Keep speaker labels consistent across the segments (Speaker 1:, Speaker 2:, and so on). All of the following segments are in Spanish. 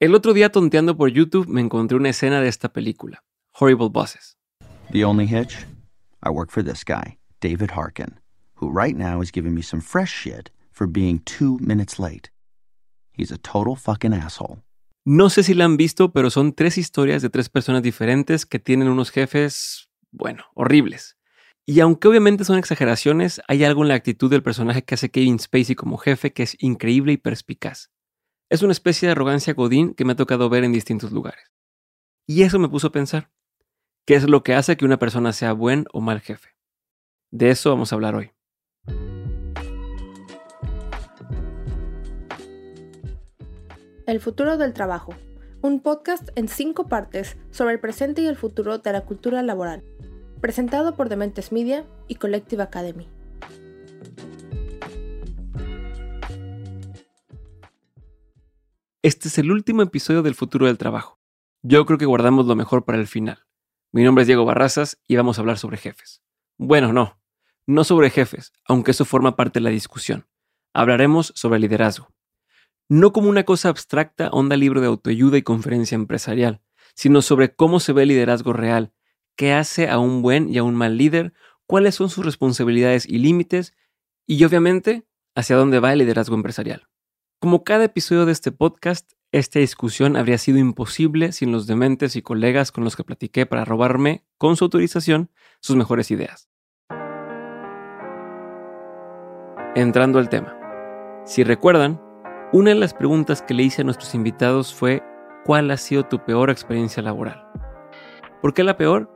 Speaker 1: El otro día tonteando por YouTube me encontré una escena de esta película, Horrible Bosses.
Speaker 2: The only hitch? I work for this guy, David Harkin, who right now is giving me some fresh shit for being two minutes late. He's a total fucking asshole.
Speaker 1: No sé si la han visto, pero son tres historias de tres personas diferentes que tienen unos jefes, bueno, horribles. Y aunque obviamente son exageraciones, hay algo en la actitud del personaje que hace Kevin Spacey como jefe que es increíble y perspicaz. Es una especie de arrogancia godín que me ha tocado ver en distintos lugares. Y eso me puso a pensar, ¿qué es lo que hace que una persona sea buen o mal jefe? De eso vamos a hablar hoy.
Speaker 3: El futuro del trabajo, un podcast en cinco partes sobre el presente y el futuro de la cultura laboral, presentado por Dementes Media y Collective Academy.
Speaker 1: Este es el último episodio del futuro del trabajo. Yo creo que guardamos lo mejor para el final. Mi nombre es Diego Barrazas y vamos a hablar sobre jefes. Bueno, no, no sobre jefes, aunque eso forma parte de la discusión. Hablaremos sobre liderazgo no como una cosa abstracta, onda libro de autoayuda y conferencia empresarial, sino sobre cómo se ve el liderazgo real, qué hace a un buen y a un mal líder, cuáles son sus responsabilidades y límites, y obviamente, hacia dónde va el liderazgo empresarial. Como cada episodio de este podcast, esta discusión habría sido imposible sin los dementes y colegas con los que platiqué para robarme, con su autorización, sus mejores ideas. Entrando al tema. Si recuerdan, una de las preguntas que le hice a nuestros invitados fue, ¿cuál ha sido tu peor experiencia laboral? ¿Por qué la peor?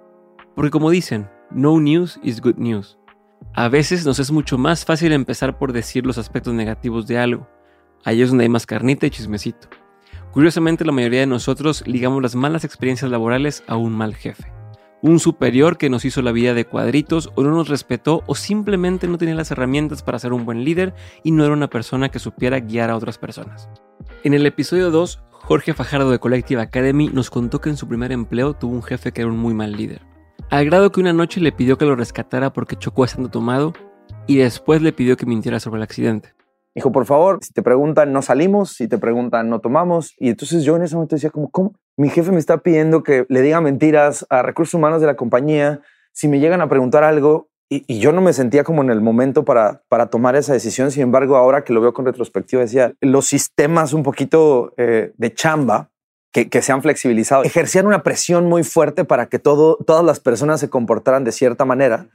Speaker 1: Porque como dicen, no news is good news. A veces nos es mucho más fácil empezar por decir los aspectos negativos de algo. Ahí es donde hay más carnita y chismecito. Curiosamente, la mayoría de nosotros ligamos las malas experiencias laborales a un mal jefe un superior que nos hizo la vida de cuadritos o no nos respetó o simplemente no tenía las herramientas para ser un buen líder y no era una persona que supiera guiar a otras personas. En el episodio 2, Jorge Fajardo de Collective Academy nos contó que en su primer empleo tuvo un jefe que era un muy mal líder. Al grado que una noche le pidió que lo rescatara porque chocó estando tomado y después le pidió que mintiera sobre el accidente.
Speaker 4: Dijo, por favor, si te preguntan, no salimos, si te preguntan, no tomamos. Y entonces yo en ese momento decía, como, ¿cómo? Mi jefe me está pidiendo que le diga mentiras a recursos humanos de la compañía. Si me llegan a preguntar algo, y, yo no me sentía como en el momento para, para tomar esa decisión. Sin embargo, ahora que lo veo con retrospectiva, decía, los sistemas un poquito eh, de chamba que, que, se han flexibilizado ejercían una presión muy fuerte para que todo, todas las personas se comportaran de cierta manera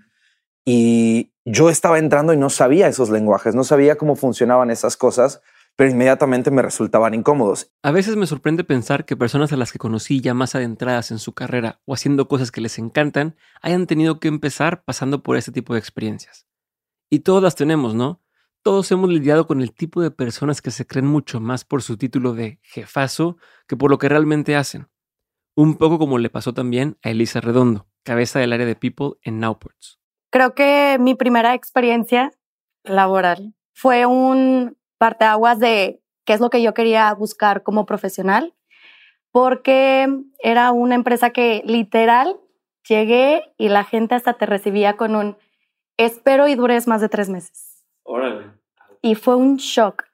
Speaker 4: y yo estaba entrando y no sabía esos lenguajes, no sabía cómo funcionaban esas cosas, pero inmediatamente me resultaban incómodos.
Speaker 1: A veces me sorprende pensar que personas a las que conocí ya más adentradas en su carrera o haciendo cosas que les encantan hayan tenido que empezar pasando por este tipo de experiencias. Y todas las tenemos, ¿no? Todos hemos lidiado con el tipo de personas que se creen mucho más por su título de jefazo que por lo que realmente hacen. Un poco como le pasó también a Elisa Redondo, cabeza del área de People en Nowports.
Speaker 5: Creo que mi primera experiencia laboral fue un parteaguas de qué es lo que yo quería buscar como profesional, porque era una empresa que literal llegué y la gente hasta te recibía con un espero y dures más de tres meses.
Speaker 1: Órale.
Speaker 5: Y fue un shock.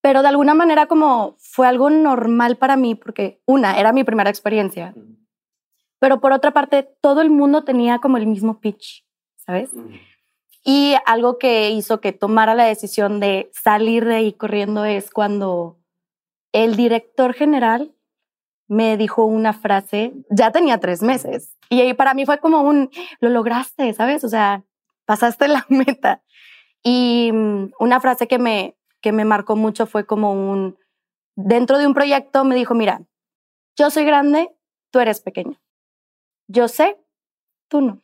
Speaker 5: Pero de alguna manera como fue algo normal para mí porque una, era mi primera experiencia. Pero por otra parte, todo el mundo tenía como el mismo pitch. ¿Sabes? Y algo que hizo que tomara la decisión de salir de ahí corriendo es cuando el director general me dijo una frase, ya tenía tres meses, y ahí para mí fue como un, lo lograste, ¿sabes? O sea, pasaste la meta. Y mm, una frase que me, que me marcó mucho fue como un, dentro de un proyecto me dijo, mira, yo soy grande, tú eres pequeño. Yo sé, tú no.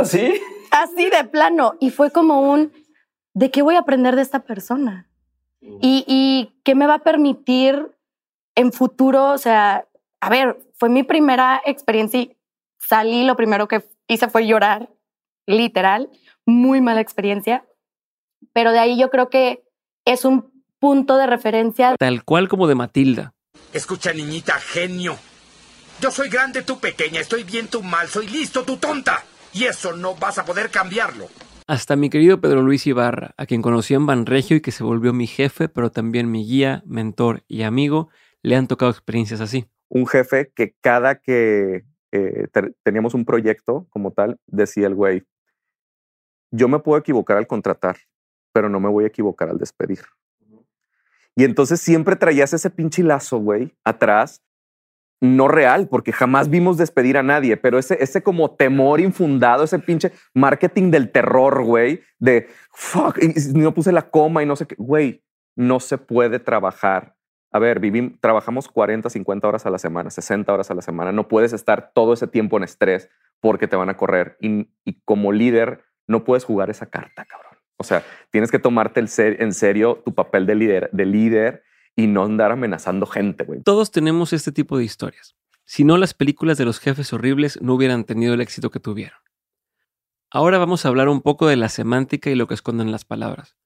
Speaker 4: ¿Así?
Speaker 5: ¿Ah, así de plano. Y fue como un, ¿de qué voy a aprender de esta persona? Y, y qué me va a permitir en futuro, o sea, a ver, fue mi primera experiencia y salí, lo primero que hice fue llorar, literal, muy mala experiencia, pero de ahí yo creo que es un punto de referencia.
Speaker 1: Tal cual como de Matilda.
Speaker 6: Escucha, niñita, genio. Yo soy grande, tú pequeña, estoy bien, tú mal, soy listo, tú tonta. Y eso no vas a poder cambiarlo.
Speaker 1: Hasta mi querido Pedro Luis Ibarra, a quien conocí en Banregio y que se volvió mi jefe, pero también mi guía, mentor y amigo, le han tocado experiencias así.
Speaker 7: Un jefe que cada que eh, teníamos un proyecto como tal, decía el güey, yo me puedo equivocar al contratar, pero no me voy a equivocar al despedir. Y entonces siempre traías ese pinche lazo, güey, atrás, no real, porque jamás vimos despedir a nadie, pero ese, ese como temor infundado, ese pinche marketing del terror, güey, de fuck, no puse la coma y no sé qué, güey, no se puede trabajar. A ver, vivimos, trabajamos 40, 50 horas a la semana, 60 horas a la semana. No puedes estar todo ese tiempo en estrés porque te van a correr. Y, y como líder, no puedes jugar esa carta, cabrón. O sea, tienes que tomarte el ser, en serio tu papel de líder, de líder y no andar amenazando gente, güey.
Speaker 1: Todos tenemos este tipo de historias. Si no, las películas de los jefes horribles no hubieran tenido el éxito que tuvieron. Ahora vamos a hablar un poco de la semántica y lo que esconden las palabras.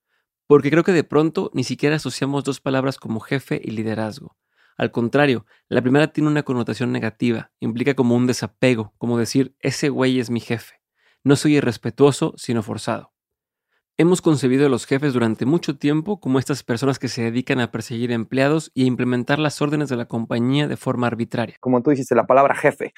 Speaker 1: Porque creo que de pronto ni siquiera asociamos dos palabras como jefe y liderazgo. Al contrario, la primera tiene una connotación negativa, implica como un desapego, como decir, ese güey es mi jefe. No soy irrespetuoso, sino forzado. Hemos concebido a los jefes durante mucho tiempo como estas personas que se dedican a perseguir empleados y a implementar las órdenes de la compañía de forma arbitraria.
Speaker 4: Como tú dijiste, la palabra jefe.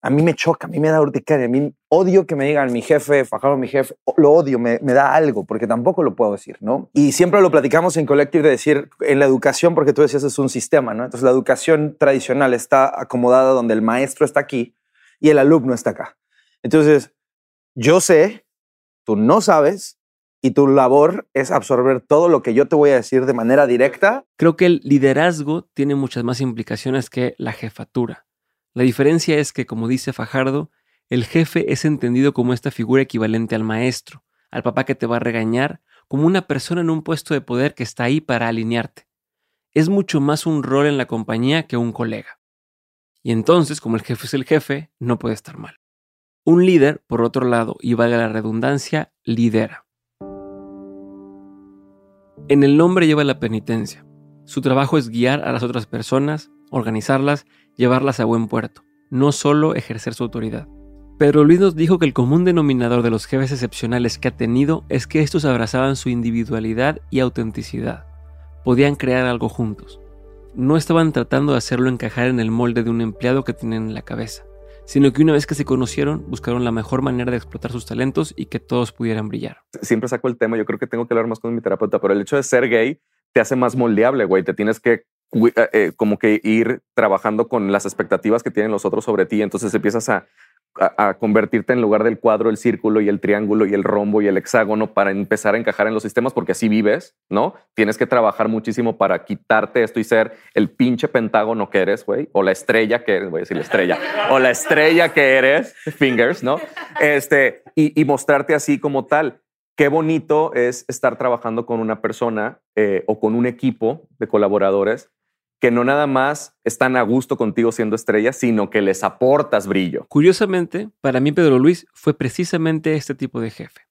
Speaker 4: A mí me choca, a mí me da urticaria, a mí odio que me digan mi jefe, Fajardo mi jefe, lo odio, me, me, da algo, porque tampoco lo puedo decir, ¿no? Y siempre lo platicamos en Collective de decir, en la educación, porque tú decías es un sistema, ¿no? Entonces la educación tradicional está acomodada donde el maestro está aquí y el alumno está acá. Entonces, yo sé, tú no sabes, y tu labor es absorber todo lo que yo te voy a decir de manera directa.
Speaker 1: Creo que el liderazgo tiene muchas más implicaciones que la jefatura. La diferencia es que, como dice Fajardo, el jefe es entendido como esta figura equivalente al maestro, al papá que te va a regañar, como una persona en un puesto de poder que está ahí para alinearte. Es mucho más un rol en la compañía que un colega. Y entonces, como el jefe es el jefe, no puede estar mal. Un líder, por otro lado, y valga la redundancia, lidera. En el nombre lleva la penitencia. Su trabajo es guiar a las otras personas, organizarlas, llevarlas a buen puerto, no solo ejercer su autoridad. Pedro Luis nos dijo que el común denominador de los jefes excepcionales que ha tenido es que estos abrazaban su individualidad y autenticidad. Podían crear algo juntos. No estaban tratando de hacerlo encajar en el molde de un empleado que tienen en la cabeza sino que una vez que se conocieron, buscaron la mejor manera de explotar sus talentos y que todos pudieran brillar.
Speaker 7: Siempre saco el tema, yo creo que tengo que hablar más con mi terapeuta, pero el hecho de ser gay te hace más moldeable, güey, te tienes que eh, eh, como que ir trabajando con las expectativas que tienen los otros sobre ti, entonces empiezas a a, convertirte en lugar del cuadro, el círculo y el triángulo y el rombo y el hexágono para empezar a encajar en los sistemas, porque así vives, ¿no? Tienes que trabajar muchísimo para quitarte esto y ser el pinche pentágono que eres, güey, o la estrella que eres, voy a decir la estrella, o la estrella que eres, fingers, ¿no? Este, y, mostrarte así como tal. Qué bonito es estar trabajando con una persona eh, o con un equipo de colaboradores que no nada más están a gusto contigo siendo estrella, sino que les aportas brillo.
Speaker 1: Curiosamente, para mí Pedro Luis fue precisamente este tipo de jefe.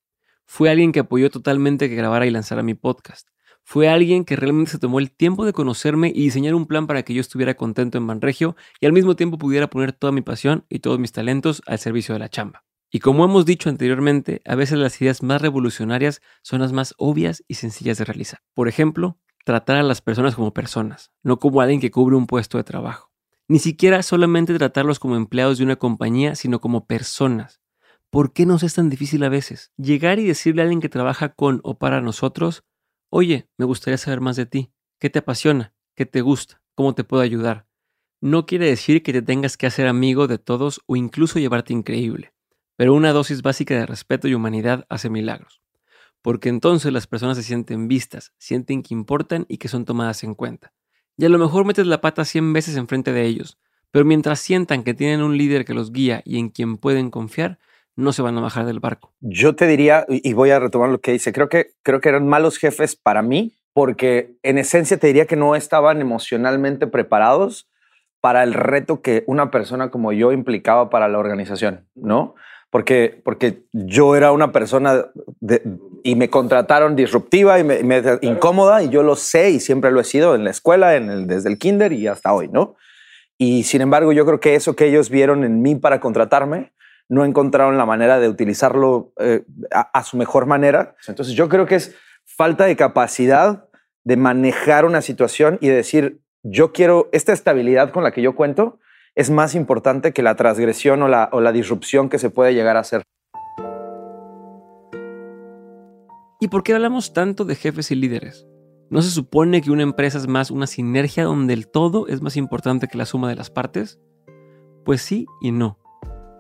Speaker 1: Fue alguien que apoyó totalmente que grabara y lanzara mi podcast. Fue alguien que realmente se tomó el tiempo de conocerme y diseñar un plan para que yo estuviera contento en Banregio y al mismo tiempo pudiera poner toda mi pasión y todos mis talentos al servicio de la chamba. Y como hemos dicho anteriormente, a veces las ideas más revolucionarias son las más obvias y sencillas de realizar. Por ejemplo, tratar a las personas como personas, no como alguien que cubre un puesto de trabajo. Ni siquiera solamente tratarlos como empleados de una compañía, sino como personas. ¿Por qué nos es tan difícil a veces? Llegar y decirle a alguien que trabaja con o para nosotros, oye, me gustaría saber más de ti. ¿Qué te apasiona? ¿Qué te gusta? ¿Cómo te puedo ayudar? No quiere decir que te tengas que hacer amigo de todos o incluso llevarte increíble, pero una dosis básica de respeto y humanidad hace milagros porque entonces las personas se sienten vistas, sienten que importan y que son tomadas en cuenta. Y a lo mejor metes la pata 100 veces enfrente de ellos, pero mientras sientan que tienen un líder que los guía y en quien pueden confiar, no se van a bajar del barco.
Speaker 4: Yo te diría, y voy a retomar lo que dice, creo que, creo que eran malos jefes para mí, porque en esencia te diría que no estaban emocionalmente preparados para el reto que una persona como yo implicaba para la organización, ¿no? Porque, porque yo era una persona y me contrataron disruptiva y me, incómoda y yo lo sé y siempre lo he sido en la escuela, en el, desde el kinder y hasta hoy, ¿no? Y sin embargo, yo creo que eso que ellos vieron en mí para contratarme, no encontraron la manera de utilizarlo eh, a, su mejor manera. Entonces yo creo que es falta de capacidad de manejar una situación y decir, yo quiero, esta estabilidad con la que yo cuento es más importante que la transgresión o la, o la disrupción que se puede llegar a hacer.
Speaker 1: ¿Y por qué hablamos tanto de jefes y líderes? ¿No se supone que una empresa es más una sinergia donde el todo es más importante que la suma de las partes? Pues sí y no.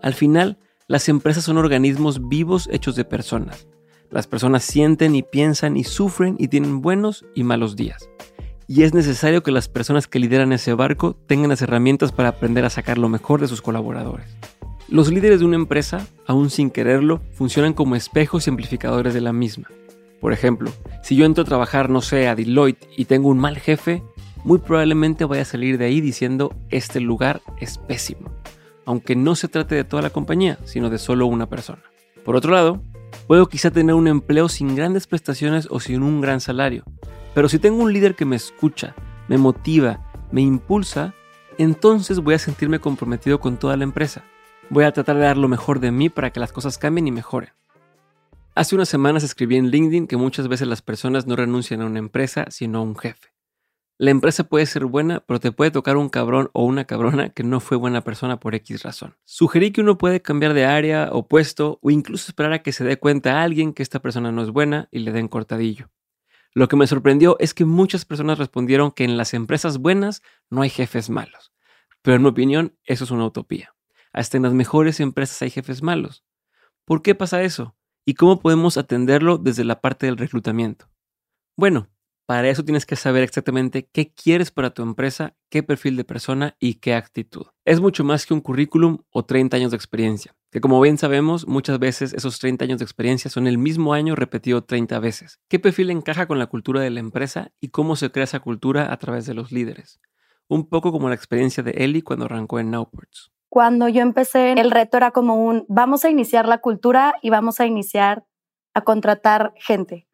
Speaker 1: Al final, las empresas son organismos vivos hechos de personas. Las personas sienten y piensan y sufren y tienen buenos y malos días. Y es necesario que las personas que lideran ese barco tengan las herramientas para aprender a sacar lo mejor de sus colaboradores. Los líderes de una empresa, aún sin quererlo, funcionan como espejos y amplificadores de la misma. Por ejemplo, si yo entro a trabajar, no sé, a Deloitte y tengo un mal jefe, muy probablemente voy a salir de ahí diciendo este lugar es pésimo, aunque no se trate de toda la compañía, sino de solo una persona. Por otro lado, puedo quizá tener un empleo sin grandes prestaciones o sin un gran salario, pero si tengo un líder que me escucha, me motiva, me impulsa, entonces voy a sentirme comprometido con toda la empresa. Voy a tratar de dar lo mejor de mí para que las cosas cambien y mejoren. Hace unas semanas escribí en LinkedIn que muchas veces las personas no renuncian a una empresa, sino a un jefe. La empresa puede ser buena, pero te puede tocar un cabrón o una cabrona que no fue buena persona por X razón. Sugerí que uno puede cambiar de área o puesto o incluso esperar a que se dé cuenta a alguien que esta persona no es buena y le den cortadillo. Lo que me sorprendió es que muchas personas respondieron que en las empresas buenas no hay jefes malos. Pero en mi opinión, eso es una utopía. Hasta en las mejores empresas hay jefes malos. ¿Por qué pasa eso? ¿Y cómo podemos atenderlo desde la parte del reclutamiento? Bueno, para eso tienes que saber exactamente qué quieres para tu empresa, qué perfil de persona y qué actitud. Es mucho más que un currículum o 30 años de experiencia, que como bien sabemos, muchas veces esos 30 años de experiencia son el mismo año repetido 30 veces. ¿Qué perfil encaja con la cultura de la empresa y cómo se crea esa cultura a través de los líderes? Un poco como la experiencia de Ellie cuando arrancó en Nowports.
Speaker 5: Cuando yo empecé, el reto era como un, vamos a iniciar la cultura y vamos a iniciar a contratar gente.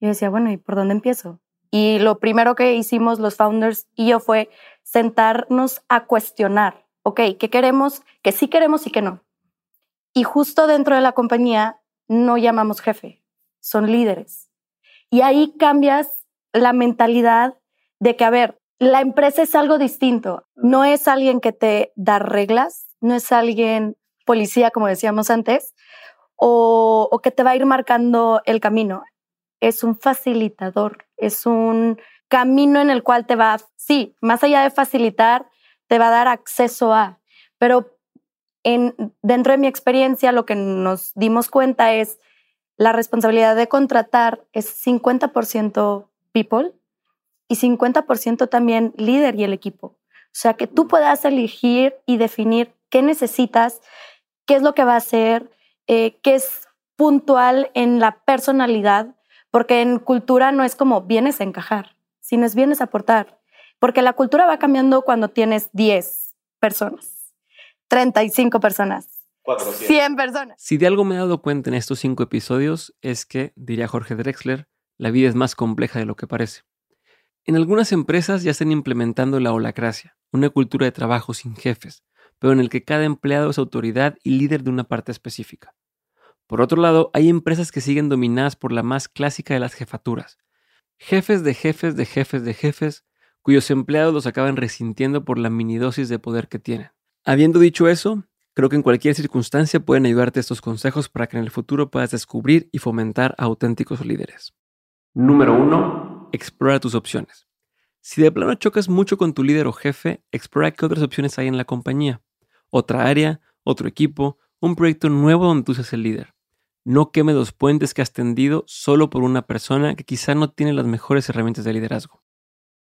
Speaker 5: Yo decía, bueno, ¿y por dónde empiezo? Y lo primero que hicimos los founders y yo fue sentarnos a cuestionar, ok, ¿qué queremos? ¿Qué sí queremos y qué no? Y justo dentro de la compañía no llamamos jefe, son líderes. Y ahí cambias la mentalidad de que, a ver, la empresa es algo distinto, no es alguien que te da reglas, no es alguien policía, como decíamos antes, o, o que te va a ir marcando el camino. Es un facilitador, es un camino en el cual te va, sí, más allá de facilitar, te va a dar acceso a, pero en, dentro de mi experiencia lo que nos dimos cuenta es la responsabilidad de contratar es 50% people y 50% también líder y el equipo. O sea, que tú puedas elegir y definir qué necesitas, qué es lo que va a hacer, eh, qué es puntual en la personalidad porque en cultura no es como vienes a encajar, sino es vienes a aportar. Porque la cultura va cambiando cuando tienes 10 personas, 35 personas, 100 personas.
Speaker 1: Si de algo me he dado cuenta en estos cinco episodios es que, diría Jorge Drexler, la vida es más compleja de lo que parece. En algunas empresas ya están implementando la holacracia, una cultura de trabajo sin jefes, pero en el que cada empleado es autoridad y líder de una parte específica. Por otro lado, hay empresas que siguen dominadas por la más clásica de las jefaturas. Jefes de jefes de jefes de jefes, cuyos empleados los acaban resintiendo por la minidosis de poder que tienen. Habiendo dicho eso, creo que en cualquier circunstancia pueden ayudarte estos consejos para que en el futuro puedas descubrir y fomentar auténticos líderes. Número 1. Explora tus opciones. Si de plano chocas mucho con tu líder o jefe, explora qué otras opciones hay en la compañía. Otra área, otro equipo, un proyecto nuevo donde tú seas el líder. No queme los puentes que has tendido solo por una persona que quizá no tiene las mejores herramientas de liderazgo.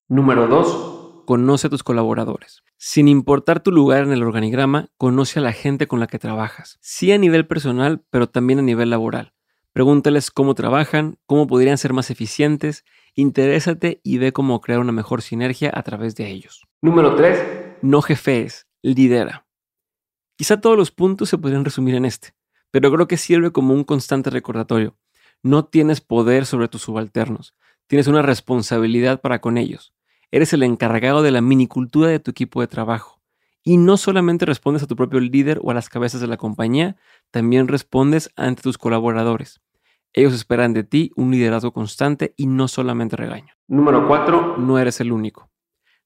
Speaker 1: Número 2. Conoce a tus colaboradores. Sin importar tu lugar en el organigrama, conoce a la gente con la que trabajas. Sí a nivel personal, pero también a nivel laboral. Pregúntales cómo trabajan, cómo podrían ser más eficientes, interésate y ve cómo crear una mejor sinergia a través de ellos. Número 3. No jefees, lidera. Quizá todos los puntos se podrían resumir en este pero creo que sirve como un constante recordatorio. No tienes poder sobre tus subalternos, tienes una responsabilidad para con ellos. Eres el encargado de la minicultura de tu equipo de trabajo. Y no solamente respondes a tu propio líder o a las cabezas de la compañía, también respondes ante tus colaboradores. Ellos esperan de ti un liderazgo constante y no solamente regaño. Número 4. No eres el único.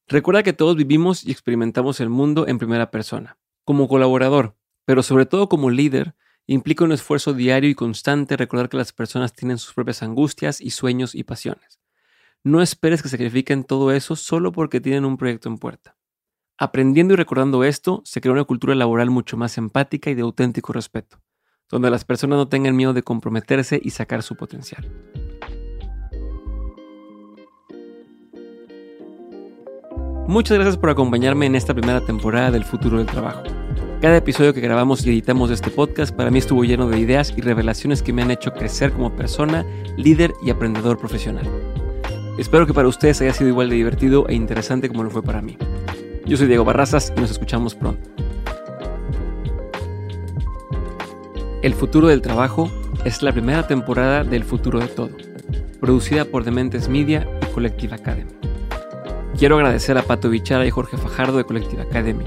Speaker 1: Recuerda que todos vivimos y experimentamos el mundo en primera persona. Como colaborador, pero sobre todo como líder, implica un esfuerzo diario y constante recordar que las personas tienen sus propias angustias y sueños y pasiones. No esperes que sacrifiquen todo eso solo porque tienen un proyecto en puerta. Aprendiendo y recordando esto, se crea una cultura laboral mucho más empática y de auténtico respeto, donde las personas no tengan miedo de comprometerse y sacar su potencial. Muchas gracias por acompañarme en esta primera temporada del futuro del trabajo. Cada episodio que grabamos y editamos de este podcast para mí estuvo lleno de ideas y revelaciones que me han hecho crecer como persona, líder y aprendedor profesional. Espero que para ustedes haya sido igual de divertido e interesante como lo fue para mí. Yo soy Diego Barrazas y nos escuchamos pronto. El futuro del trabajo es la primera temporada del futuro de todo, producida por Dementes Media y Collective Academy. Quiero agradecer a Pato Bichara y Jorge Fajardo de Collective Academy,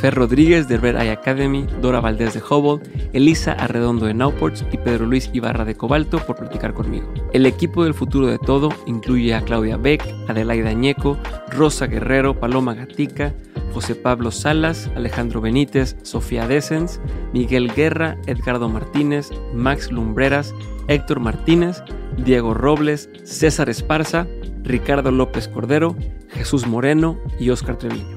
Speaker 1: Fer Rodríguez de Red Eye Academy, Dora Valdés de Hubble, Elisa Arredondo de Nowports y Pedro Luis Ibarra de Cobalto por platicar conmigo. El equipo del futuro de todo incluye a Claudia Beck, Adelaida Añeco, Rosa Guerrero, Paloma Gatica, José Pablo Salas, Alejandro Benítez, Sofía Desens, Miguel Guerra, Edgardo Martínez, Max Lumbreras, Héctor Martínez, Diego Robles, César Esparza, Ricardo López Cordero, Jesús Moreno y Óscar Treviño.